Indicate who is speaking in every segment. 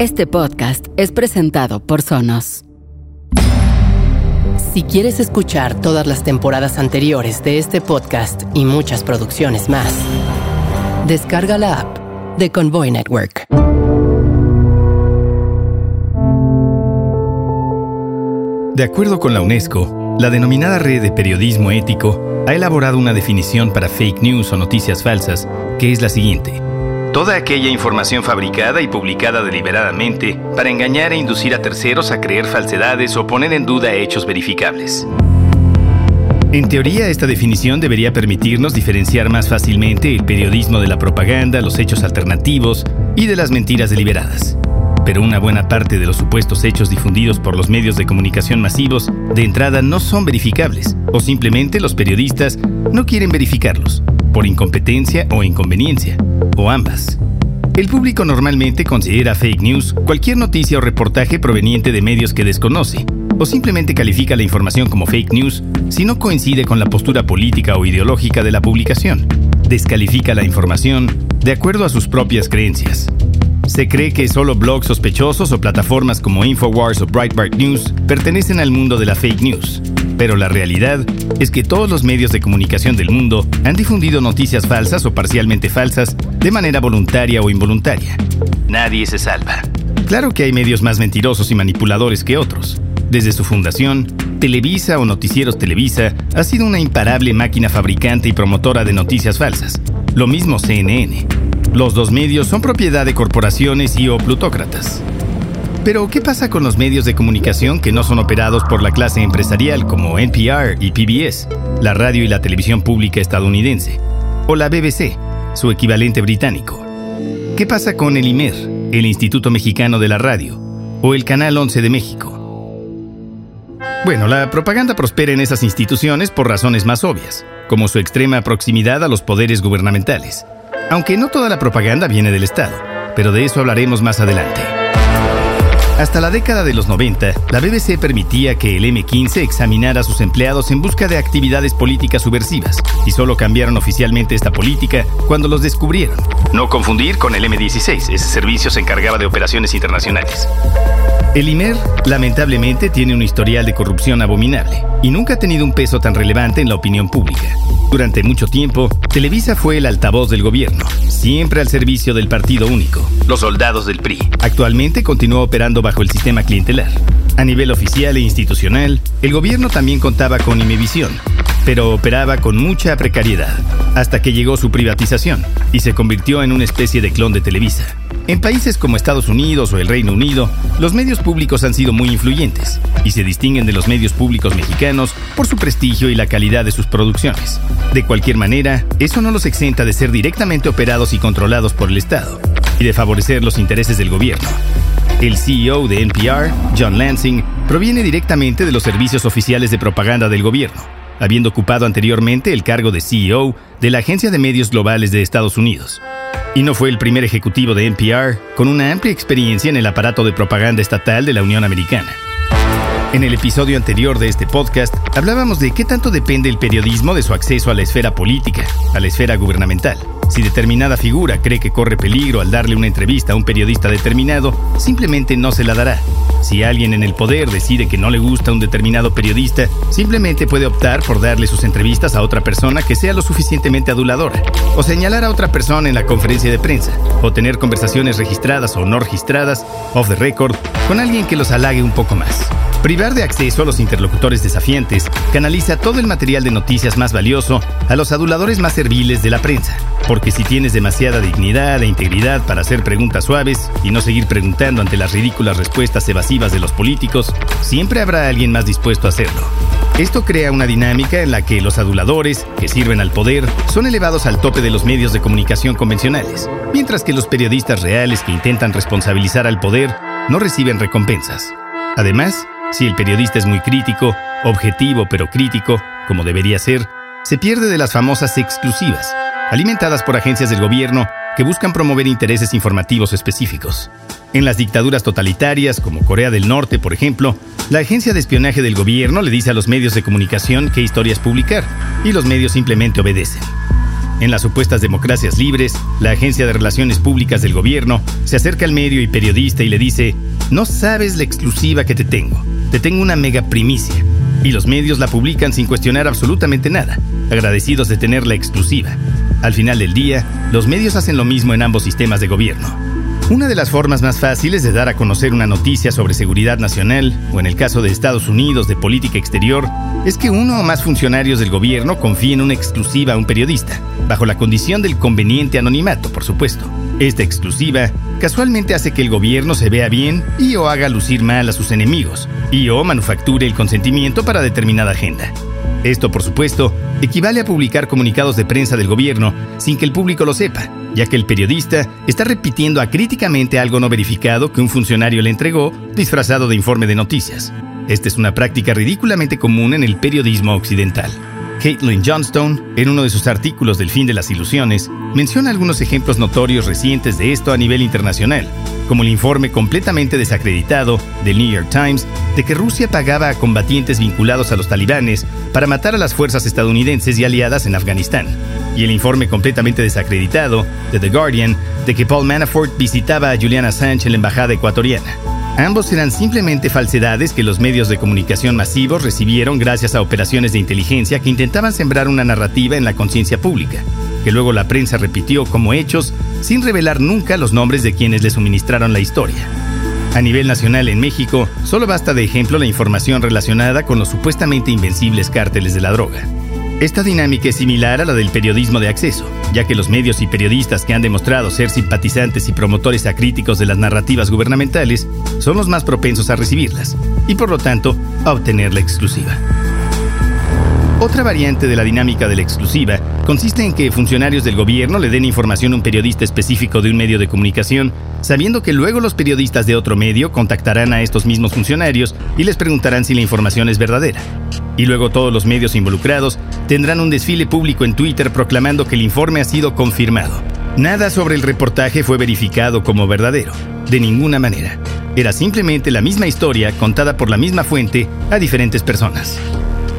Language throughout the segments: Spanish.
Speaker 1: Este podcast es presentado por Sonos. Si quieres escuchar todas las temporadas anteriores de este podcast y muchas producciones más, descarga la app de Convoy Network.
Speaker 2: De acuerdo con la UNESCO, la denominada Red de Periodismo Ético ha elaborado una definición para fake news o noticias falsas que es la siguiente. Toda aquella información fabricada y publicada deliberadamente para engañar e inducir a terceros a creer falsedades o poner en duda hechos verificables. En teoría, esta definición debería permitirnos diferenciar más fácilmente el periodismo de la propaganda, los hechos alternativos y de las mentiras deliberadas. Pero una buena parte de los supuestos hechos difundidos por los medios de comunicación masivos de entrada no son verificables, o simplemente los periodistas no quieren verificarlos, por incompetencia o inconveniencia, o ambas. El público normalmente considera fake news cualquier noticia o reportaje proveniente de medios que desconoce, o simplemente califica la información como fake news si no coincide con la postura política o ideológica de la publicación. Descalifica la información de acuerdo a sus propias creencias. Se cree que solo blogs sospechosos o plataformas como Infowars o Breitbart News pertenecen al mundo de la fake news, pero la realidad es que todos los medios de comunicación del mundo han difundido noticias falsas o parcialmente falsas de manera voluntaria o involuntaria. Nadie se salva. Claro que hay medios más mentirosos y manipuladores que otros. Desde su fundación, Televisa o Noticieros Televisa ha sido una imparable máquina fabricante y promotora de noticias falsas. Lo mismo CNN. Los dos medios son propiedad de corporaciones y o plutócratas. Pero, ¿qué pasa con los medios de comunicación que no son operados por la clase empresarial como NPR y PBS, la radio y la televisión pública estadounidense, o la BBC, su equivalente británico? ¿Qué pasa con el IMER, el Instituto Mexicano de la Radio, o el Canal 11 de México? Bueno, la propaganda prospera en esas instituciones por razones más obvias, como su extrema proximidad a los poderes gubernamentales. Aunque no toda la propaganda viene del Estado, pero de eso hablaremos más adelante. Hasta la década de los 90, la BBC permitía que el M15 examinara a sus empleados en busca de actividades políticas subversivas, y solo cambiaron oficialmente esta política cuando los descubrieron. No confundir con el M16, ese servicio se encargaba de operaciones internacionales. El IMER, lamentablemente, tiene un historial de corrupción abominable y nunca ha tenido un peso tan relevante en la opinión pública. Durante mucho tiempo, Televisa fue el altavoz del gobierno, siempre al servicio del Partido Único, los soldados del PRI. Actualmente continúa operando bajo el sistema clientelar. A nivel oficial e institucional, el gobierno también contaba con Imevisión, pero operaba con mucha precariedad, hasta que llegó su privatización y se convirtió en una especie de clon de Televisa. En países como Estados Unidos o el Reino Unido, los medios públicos han sido muy influyentes y se distinguen de los medios públicos mexicanos por su prestigio y la calidad de sus producciones. De cualquier manera, eso no los exenta de ser directamente operados y controlados por el Estado y de favorecer los intereses del gobierno. El CEO de NPR, John Lansing, proviene directamente de los servicios oficiales de propaganda del gobierno, habiendo ocupado anteriormente el cargo de CEO de la Agencia de Medios Globales de Estados Unidos. Y no fue el primer ejecutivo de NPR con una amplia experiencia en el aparato de propaganda estatal de la Unión Americana. En el episodio anterior de este podcast hablábamos de qué tanto depende el periodismo de su acceso a la esfera política, a la esfera gubernamental. Si determinada figura cree que corre peligro al darle una entrevista a un periodista determinado, simplemente no se la dará. Si alguien en el poder decide que no le gusta un determinado periodista, simplemente puede optar por darle sus entrevistas a otra persona que sea lo suficientemente aduladora, o señalar a otra persona en la conferencia de prensa, o tener conversaciones registradas o no registradas, off the record, con alguien que los halague un poco más. De acceso a los interlocutores desafiantes canaliza todo el material de noticias más valioso a los aduladores más serviles de la prensa. Porque si tienes demasiada dignidad e integridad para hacer preguntas suaves y no seguir preguntando ante las ridículas respuestas evasivas de los políticos, siempre habrá alguien más dispuesto a hacerlo. Esto crea una dinámica en la que los aduladores, que sirven al poder, son elevados al tope de los medios de comunicación convencionales, mientras que los periodistas reales que intentan responsabilizar al poder no reciben recompensas. Además, si el periodista es muy crítico, objetivo pero crítico, como debería ser, se pierde de las famosas exclusivas, alimentadas por agencias del gobierno que buscan promover intereses informativos específicos. En las dictaduras totalitarias, como Corea del Norte, por ejemplo, la agencia de espionaje del gobierno le dice a los medios de comunicación qué historias publicar, y los medios simplemente obedecen. En las supuestas democracias libres, la Agencia de Relaciones Públicas del gobierno se acerca al medio y periodista y le dice, no sabes la exclusiva que te tengo, te tengo una mega primicia. Y los medios la publican sin cuestionar absolutamente nada, agradecidos de tener la exclusiva. Al final del día, los medios hacen lo mismo en ambos sistemas de gobierno. Una de las formas más fáciles de dar a conocer una noticia sobre seguridad nacional, o en el caso de Estados Unidos de política exterior, es que uno o más funcionarios del gobierno confíen una exclusiva a un periodista, bajo la condición del conveniente anonimato, por supuesto. Esta exclusiva casualmente hace que el gobierno se vea bien y o haga lucir mal a sus enemigos, y o manufacture el consentimiento para determinada agenda. Esto, por supuesto, equivale a publicar comunicados de prensa del gobierno sin que el público lo sepa, ya que el periodista está repitiendo acríticamente algo no verificado que un funcionario le entregó disfrazado de informe de noticias. Esta es una práctica ridículamente común en el periodismo occidental. Caitlin Johnstone, en uno de sus artículos del fin de las ilusiones, menciona algunos ejemplos notorios recientes de esto a nivel internacional, como el informe completamente desacreditado del New York Times de que Rusia pagaba a combatientes vinculados a los talibanes para matar a las fuerzas estadounidenses y aliadas en Afganistán, y el informe completamente desacreditado de The Guardian de que Paul Manafort visitaba a Julian Assange en la embajada ecuatoriana. Ambos eran simplemente falsedades que los medios de comunicación masivos recibieron gracias a operaciones de inteligencia que intentaban sembrar una narrativa en la conciencia pública, que luego la prensa repitió como hechos sin revelar nunca los nombres de quienes le suministraron la historia. A nivel nacional en México, solo basta de ejemplo la información relacionada con los supuestamente invencibles cárteles de la droga. Esta dinámica es similar a la del periodismo de acceso, ya que los medios y periodistas que han demostrado ser simpatizantes y promotores acríticos de las narrativas gubernamentales son los más propensos a recibirlas, y por lo tanto a obtener la exclusiva. Otra variante de la dinámica de la exclusiva consiste en que funcionarios del gobierno le den información a un periodista específico de un medio de comunicación, sabiendo que luego los periodistas de otro medio contactarán a estos mismos funcionarios y les preguntarán si la información es verdadera. Y luego todos los medios involucrados tendrán un desfile público en Twitter proclamando que el informe ha sido confirmado. Nada sobre el reportaje fue verificado como verdadero, de ninguna manera. Era simplemente la misma historia contada por la misma fuente a diferentes personas.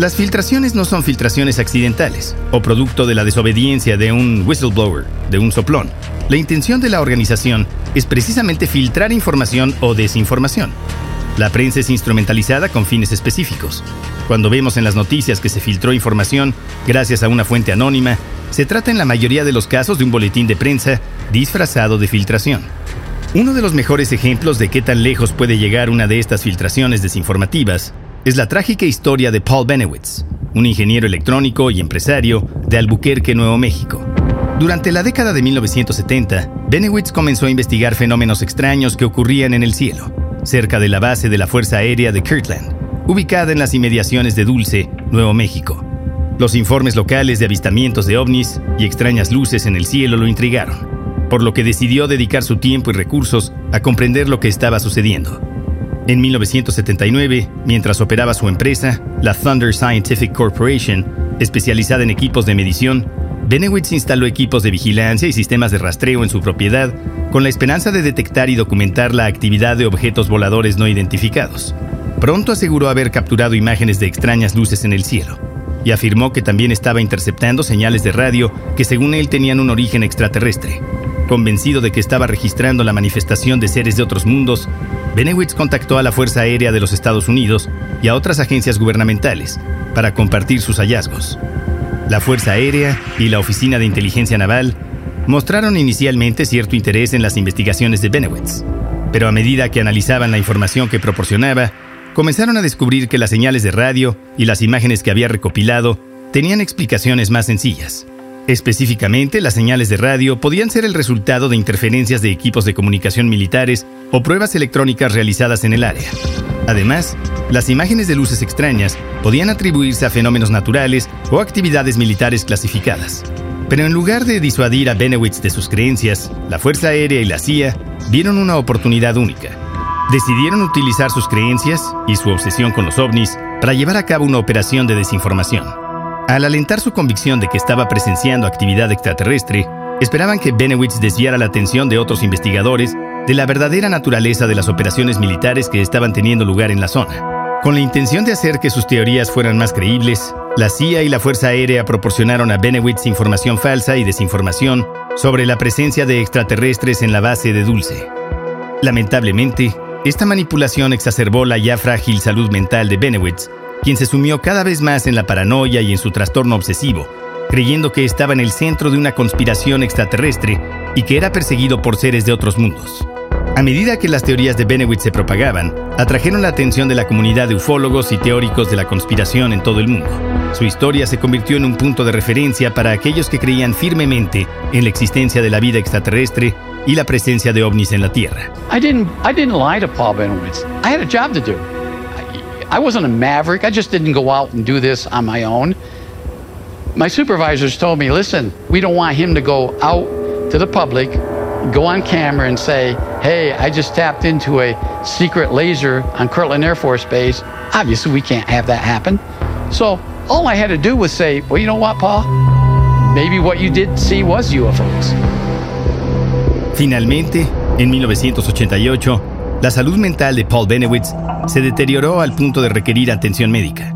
Speaker 2: Las filtraciones no son filtraciones accidentales o producto de la desobediencia de un whistleblower, de un soplón. La intención de la organización es precisamente filtrar información o desinformación. La prensa es instrumentalizada con fines específicos. Cuando vemos en las noticias que se filtró información gracias a una fuente anónima, se trata en la mayoría de los casos de un boletín de prensa disfrazado de filtración. Uno de los mejores ejemplos de qué tan lejos puede llegar una de estas filtraciones desinformativas es la trágica historia de Paul Benewitz, un ingeniero electrónico y empresario de Albuquerque, Nuevo México. Durante la década de 1970, Benewitz comenzó a investigar fenómenos extraños que ocurrían en el cielo cerca de la base de la Fuerza Aérea de Kirtland, ubicada en las inmediaciones de Dulce, Nuevo México. Los informes locales de avistamientos de ovnis y extrañas luces en el cielo lo intrigaron, por lo que decidió dedicar su tiempo y recursos a comprender lo que estaba sucediendo. En 1979, mientras operaba su empresa, la Thunder Scientific Corporation, especializada en equipos de medición, Benewitz instaló equipos de vigilancia y sistemas de rastreo en su propiedad con la esperanza de detectar y documentar la actividad de objetos voladores no identificados. Pronto aseguró haber capturado imágenes de extrañas luces en el cielo y afirmó que también estaba interceptando señales de radio que según él tenían un origen extraterrestre. Convencido de que estaba registrando la manifestación de seres de otros mundos, Benewitz contactó a la Fuerza Aérea de los Estados Unidos y a otras agencias gubernamentales para compartir sus hallazgos. La Fuerza Aérea y la Oficina de Inteligencia Naval mostraron inicialmente cierto interés en las investigaciones de Benewitz, pero a medida que analizaban la información que proporcionaba, comenzaron a descubrir que las señales de radio y las imágenes que había recopilado tenían explicaciones más sencillas. Específicamente, las señales de radio podían ser el resultado de interferencias de equipos de comunicación militares o pruebas electrónicas realizadas en el área. Además, las imágenes de luces extrañas podían atribuirse a fenómenos naturales o actividades militares clasificadas. Pero en lugar de disuadir a Benewitz de sus creencias, la Fuerza Aérea y la CIA vieron una oportunidad única. Decidieron utilizar sus creencias y su obsesión con los ovnis para llevar a cabo una operación de desinformación. Al alentar su convicción de que estaba presenciando actividad extraterrestre, esperaban que Benewitz desviara la atención de otros investigadores de la verdadera naturaleza de las operaciones militares que estaban teniendo lugar en la zona. Con la intención de hacer que sus teorías fueran más creíbles, la CIA y la Fuerza Aérea proporcionaron a Benowitz información falsa y desinformación sobre la presencia de extraterrestres en la base de Dulce. Lamentablemente, esta manipulación exacerbó la ya frágil salud mental de Benowitz, quien se sumió cada vez más en la paranoia y en su trastorno obsesivo, creyendo que estaba en el centro de una conspiración extraterrestre y que era perseguido por seres de otros mundos. A medida que las teorías de Benowitz se propagaban, atrajeron la atención de la comunidad de ufólogos y teóricos de la conspiración en todo el mundo. Su historia se convirtió en un punto de referencia para aquellos que creían firmemente en la existencia de la vida extraterrestre y la presencia de ovnis en la Tierra.
Speaker 3: I didn't, I didn't lie to Paul Benowitz. I had a job to do. I, wasn't a maverick. I just didn't go out and do this on my own. My supervisors told me, listen, we don't want him to go out to the public, go on camera and say, hey, I just tapped into a secret laser on Kirtland Air Force Base. Obviously, we can't have that happen. So all I had to do was say, well, you know what, Paul? Maybe what you did see was UFOs.
Speaker 2: Finalmente, en 1988, la salud mental de Paul Benewitz se deterioró al punto de requerir atención médica.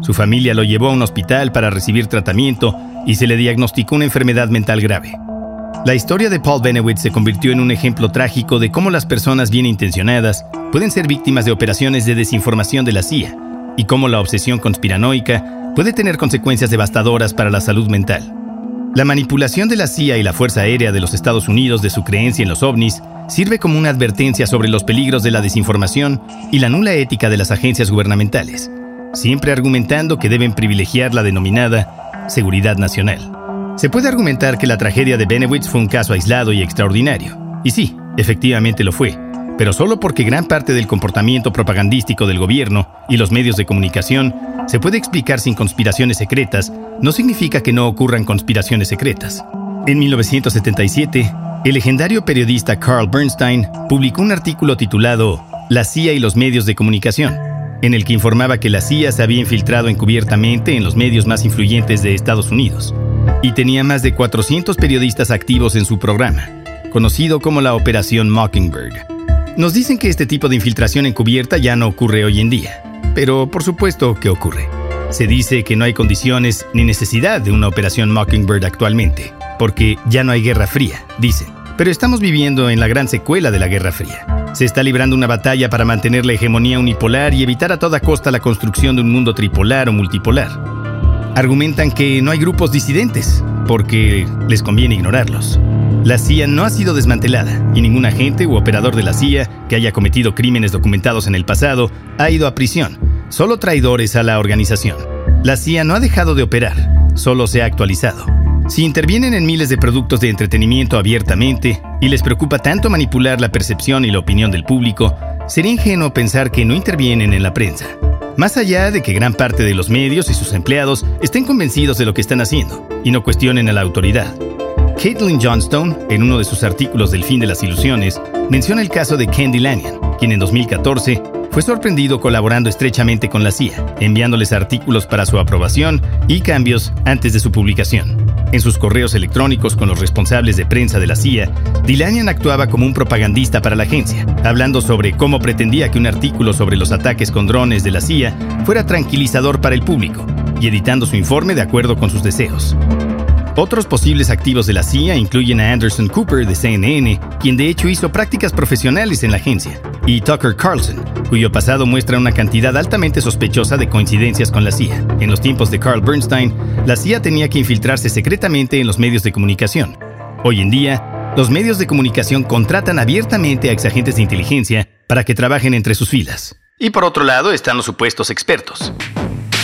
Speaker 2: Su familia lo llevó a un hospital para recibir tratamiento y se le diagnosticó una enfermedad mental grave. La historia de Paul Benewitz se convirtió en un ejemplo trágico de cómo las personas bien intencionadas pueden ser víctimas de operaciones de desinformación de la CIA y cómo la obsesión conspiranoica puede tener consecuencias devastadoras para la salud mental. La manipulación de la CIA y la Fuerza Aérea de los Estados Unidos de su creencia en los ovnis sirve como una advertencia sobre los peligros de la desinformación y la nula ética de las agencias gubernamentales, siempre argumentando que deben privilegiar la denominada seguridad nacional. Se puede argumentar que la tragedia de Benewitz fue un caso aislado y extraordinario, y sí, efectivamente lo fue, pero solo porque gran parte del comportamiento propagandístico del gobierno y los medios de comunicación se puede explicar sin conspiraciones secretas, no significa que no ocurran conspiraciones secretas. En 1977, el legendario periodista Carl Bernstein publicó un artículo titulado La CIA y los medios de comunicación, en el que informaba que la CIA se había infiltrado encubiertamente en los medios más influyentes de Estados Unidos y tenía más de 400 periodistas activos en su programa, conocido como la Operación Mockingbird. Nos dicen que este tipo de infiltración encubierta ya no ocurre hoy en día, pero por supuesto que ocurre. Se dice que no hay condiciones ni necesidad de una operación Mockingbird actualmente, porque ya no hay guerra fría, dicen. Pero estamos viviendo en la gran secuela de la Guerra Fría. Se está librando una batalla para mantener la hegemonía unipolar y evitar a toda costa la construcción de un mundo tripolar o multipolar. Argumentan que no hay grupos disidentes, porque les conviene ignorarlos. La CIA no ha sido desmantelada y ningún agente u operador de la CIA que haya cometido crímenes documentados en el pasado ha ido a prisión, solo traidores a la organización. La CIA no ha dejado de operar, solo se ha actualizado. Si intervienen en miles de productos de entretenimiento abiertamente y les preocupa tanto manipular la percepción y la opinión del público, sería ingenuo pensar que no intervienen en la prensa. Más allá de que gran parte de los medios y sus empleados estén convencidos de lo que están haciendo y no cuestionen a la autoridad. Caitlin Johnstone, en uno de sus artículos del fin de las ilusiones, menciona el caso de Candy Lanyon, quien en 2014 fue sorprendido colaborando estrechamente con la CIA, enviándoles artículos para su aprobación y cambios antes de su publicación. En sus correos electrónicos con los responsables de prensa de la CIA, Dilanian actuaba como un propagandista para la agencia, hablando sobre cómo pretendía que un artículo sobre los ataques con drones de la CIA fuera tranquilizador para el público, y editando su informe de acuerdo con sus deseos. Otros posibles activos de la CIA incluyen a Anderson Cooper de CNN, quien de hecho hizo prácticas profesionales en la agencia, y Tucker Carlson, cuyo pasado muestra una cantidad altamente sospechosa de coincidencias con la CIA. En los tiempos de Carl Bernstein, la CIA tenía que infiltrarse secretamente en los medios de comunicación. Hoy en día, los medios de comunicación contratan abiertamente a exagentes de inteligencia para que trabajen entre sus filas. Y por otro lado están los supuestos expertos.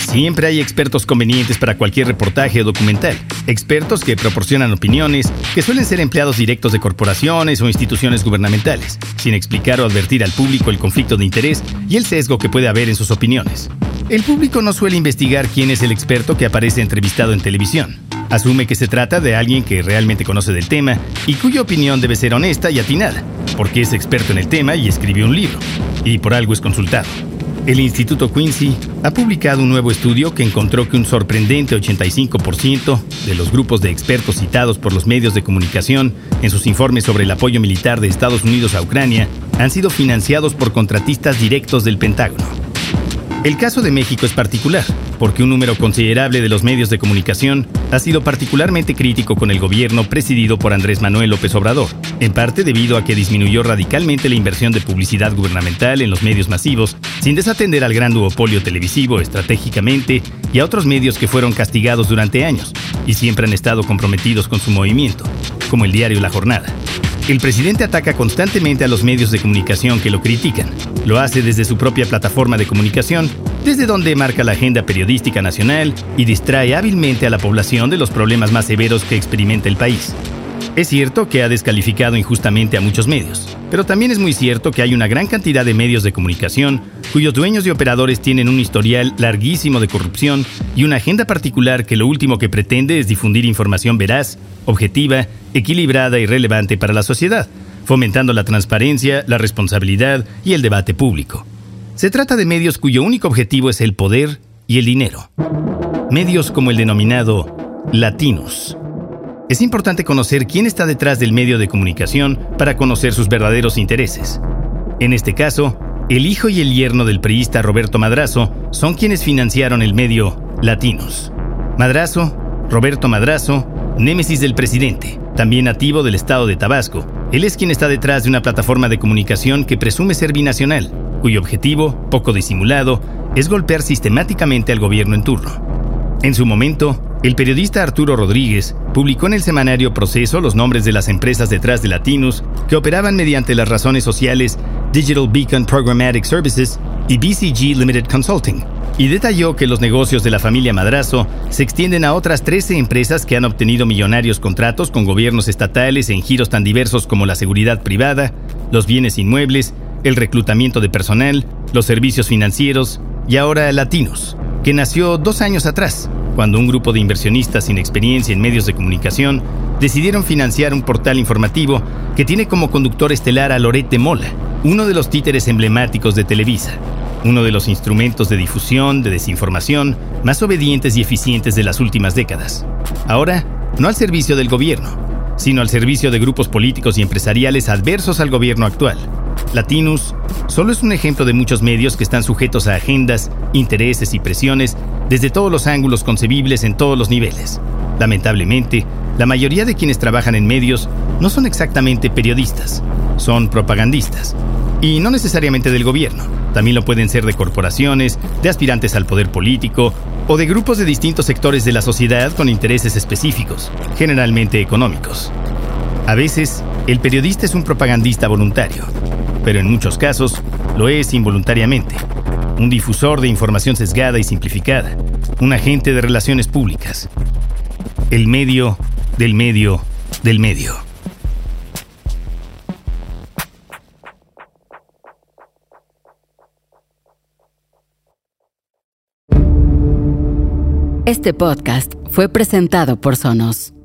Speaker 2: Siempre hay expertos convenientes para cualquier reportaje o documental. Expertos que proporcionan opiniones, que suelen ser empleados directos de corporaciones o instituciones gubernamentales, sin explicar o advertir al público el conflicto de interés y el sesgo que puede haber en sus opiniones. El público no suele investigar quién es el experto que aparece entrevistado en televisión. Asume que se trata de alguien que realmente conoce del tema y cuya opinión debe ser honesta y atinada, porque es experto en el tema y escribió un libro, y por algo es consultado. El Instituto Quincy ha publicado un nuevo estudio que encontró que un sorprendente 85% de los grupos de expertos citados por los medios de comunicación en sus informes sobre el apoyo militar de Estados Unidos a Ucrania han sido financiados por contratistas directos del Pentágono. El caso de México es particular, porque un número considerable de los medios de comunicación ha sido particularmente crítico con el gobierno presidido por Andrés Manuel López Obrador, en parte debido a que disminuyó radicalmente la inversión de publicidad gubernamental en los medios masivos, sin desatender al gran duopolio televisivo estratégicamente y a otros medios que fueron castigados durante años y siempre han estado comprometidos con su movimiento, como el diario La Jornada. El presidente ataca constantemente a los medios de comunicación que lo critican. Lo hace desde su propia plataforma de comunicación, desde donde marca la agenda periodística nacional y distrae hábilmente a la población de los problemas más severos que experimenta el país. Es cierto que ha descalificado injustamente a muchos medios, pero también es muy cierto que hay una gran cantidad de medios de comunicación cuyos dueños y operadores tienen un historial larguísimo de corrupción y una agenda particular que lo último que pretende es difundir información veraz, objetiva, equilibrada y relevante para la sociedad, fomentando la transparencia, la responsabilidad y el debate público. Se trata de medios cuyo único objetivo es el poder y el dinero. Medios como el denominado latinos es importante conocer quién está detrás del medio de comunicación para conocer sus verdaderos intereses. En este caso, el hijo y el yerno del priista Roberto Madrazo son quienes financiaron el medio Latinos. Madrazo, Roberto Madrazo, némesis del presidente, también nativo del estado de Tabasco. Él es quien está detrás de una plataforma de comunicación que presume ser binacional, cuyo objetivo, poco disimulado, es golpear sistemáticamente al gobierno en turno. En su momento, el periodista Arturo Rodríguez publicó en el semanario Proceso los nombres de las empresas detrás de Latinos que operaban mediante las razones sociales Digital Beacon Programmatic Services y BCG Limited Consulting, y detalló que los negocios de la familia Madrazo se extienden a otras 13 empresas que han obtenido millonarios contratos con gobiernos estatales en giros tan diversos como la seguridad privada, los bienes inmuebles, el reclutamiento de personal, los servicios financieros y ahora Latinos que nació dos años atrás, cuando un grupo de inversionistas sin experiencia en medios de comunicación decidieron financiar un portal informativo que tiene como conductor estelar a Lorete Mola, uno de los títeres emblemáticos de Televisa, uno de los instrumentos de difusión de desinformación más obedientes y eficientes de las últimas décadas. Ahora, no al servicio del gobierno, sino al servicio de grupos políticos y empresariales adversos al gobierno actual. Latinus solo es un ejemplo de muchos medios que están sujetos a agendas, intereses y presiones desde todos los ángulos concebibles en todos los niveles. Lamentablemente, la mayoría de quienes trabajan en medios no son exactamente periodistas, son propagandistas. Y no necesariamente del gobierno, también lo pueden ser de corporaciones, de aspirantes al poder político o de grupos de distintos sectores de la sociedad con intereses específicos, generalmente económicos. A veces, el periodista es un propagandista voluntario, pero en muchos casos lo es involuntariamente. Un difusor de información sesgada y simplificada, un agente de relaciones públicas. El medio del medio del medio.
Speaker 1: Este podcast fue presentado por Sonos.